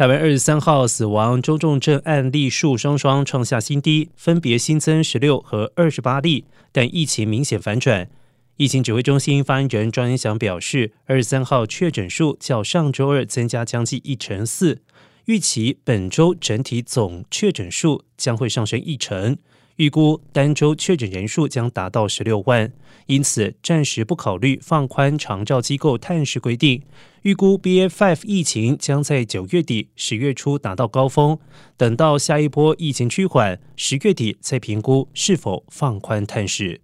台湾二十三号死亡中重症案例数双双创下新低，分别新增十六和二十八例，但疫情明显反转。疫情指挥中心发言人庄恩祥表示，二十三号确诊数较上周二增加将近一成四，预期本周整体总确诊数将会上升一成，预估单周确诊人数将达到十六万，因此暂时不考虑放宽长照机构探视规定。预估 BA five 疫情将在九月底、十月初达到高峰，等到下一波疫情趋缓，十月底再评估是否放宽探视。